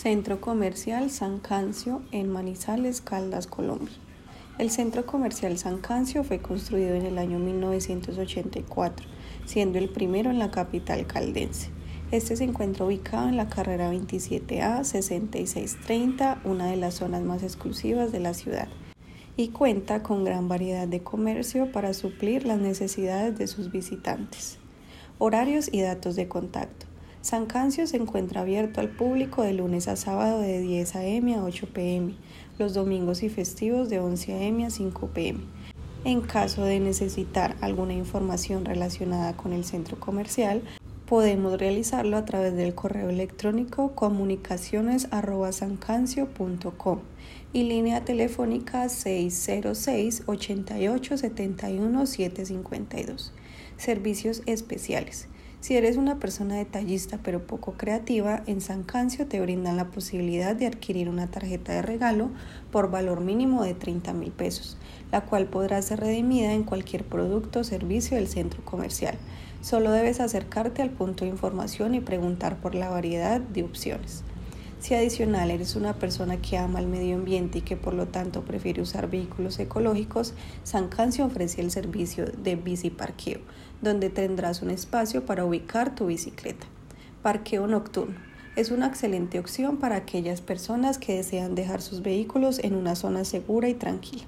Centro Comercial San Cancio en Manizales, Caldas, Colombia. El Centro Comercial San Cancio fue construido en el año 1984, siendo el primero en la capital caldense. Este se encuentra ubicado en la carrera 27A 6630, una de las zonas más exclusivas de la ciudad, y cuenta con gran variedad de comercio para suplir las necesidades de sus visitantes. Horarios y datos de contacto. San Cancio se encuentra abierto al público de lunes a sábado de 10 a.m. a 8 p.m., los domingos y festivos de 11 a.m. a 5 p.m. En caso de necesitar alguna información relacionada con el centro comercial, podemos realizarlo a través del correo electrónico comunicaciones.sancancio.com y línea telefónica 606 88 71 752. Servicios especiales. Si eres una persona detallista pero poco creativa, en San Cancio te brindan la posibilidad de adquirir una tarjeta de regalo por valor mínimo de 30 mil pesos, la cual podrá ser redimida en cualquier producto o servicio del centro comercial. Solo debes acercarte al punto de información y preguntar por la variedad de opciones. Si adicional eres una persona que ama el medio ambiente y que por lo tanto prefiere usar vehículos ecológicos, San Cancio ofrece el servicio de bici parqueo, donde tendrás un espacio para ubicar tu bicicleta. Parqueo nocturno. Es una excelente opción para aquellas personas que desean dejar sus vehículos en una zona segura y tranquila.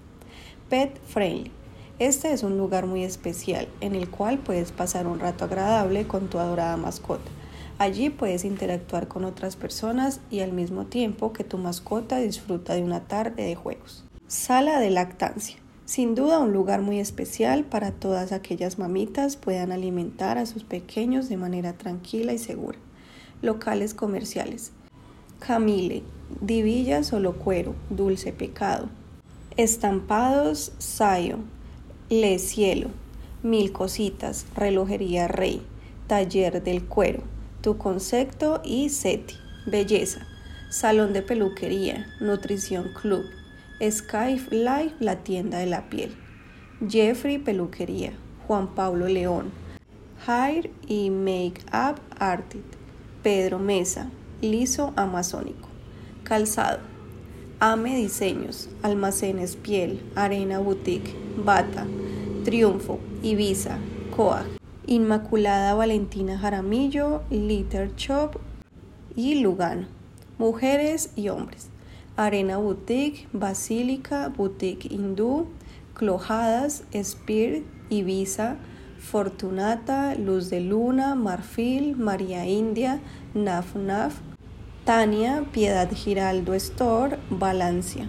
Pet Friendly. Este es un lugar muy especial en el cual puedes pasar un rato agradable con tu adorada mascota Allí puedes interactuar con otras personas y al mismo tiempo que tu mascota disfruta de una tarde de juegos. Sala de lactancia. Sin duda un lugar muy especial para todas aquellas mamitas puedan alimentar a sus pequeños de manera tranquila y segura. Locales comerciales. Camille, Divilla Solo Cuero, Dulce Pecado. Estampados Sayo, Le Cielo, Mil Cositas, Relojería Rey, Taller del Cuero, tu concepto y SETI, belleza, salón de peluquería, nutrición club, Sky Life, la tienda de la piel, Jeffrey Peluquería, Juan Pablo León, Hair y Make Up Artist, Pedro Mesa, Liso Amazónico, Calzado, Ame Diseños, Almacenes Piel, Arena Boutique, Bata, Triunfo, Ibiza, Coag. Inmaculada Valentina Jaramillo, Litter Shop y Lugano. Mujeres y hombres. Arena Boutique, Basílica, Boutique Hindú, Clojadas, Spirit, Ibiza, Fortunata, Luz de Luna, Marfil, María India, Naf Naf, Tania, Piedad Giraldo Store, Balancia.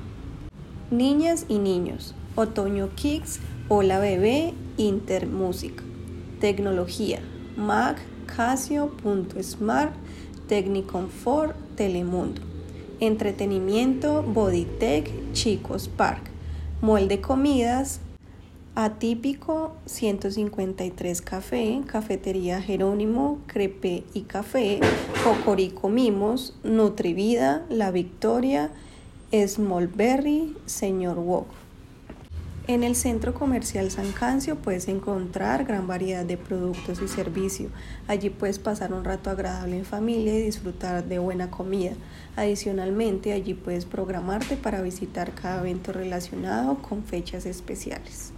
Niñas y niños, Otoño Kicks, Hola Bebé, Intermúsica. Tecnología, Mac, Casio.smart, Techniconfort, Telemundo. Entretenimiento, Bodytech, Chicos Park. Molde Comidas, Atípico 153 Café, Cafetería Jerónimo, Crepe y Café, Cocorico Mimos, Nutrivida, La Victoria, Smallberry, Señor Wok. En el centro comercial San Cancio puedes encontrar gran variedad de productos y servicios. Allí puedes pasar un rato agradable en familia y disfrutar de buena comida. Adicionalmente, allí puedes programarte para visitar cada evento relacionado con fechas especiales.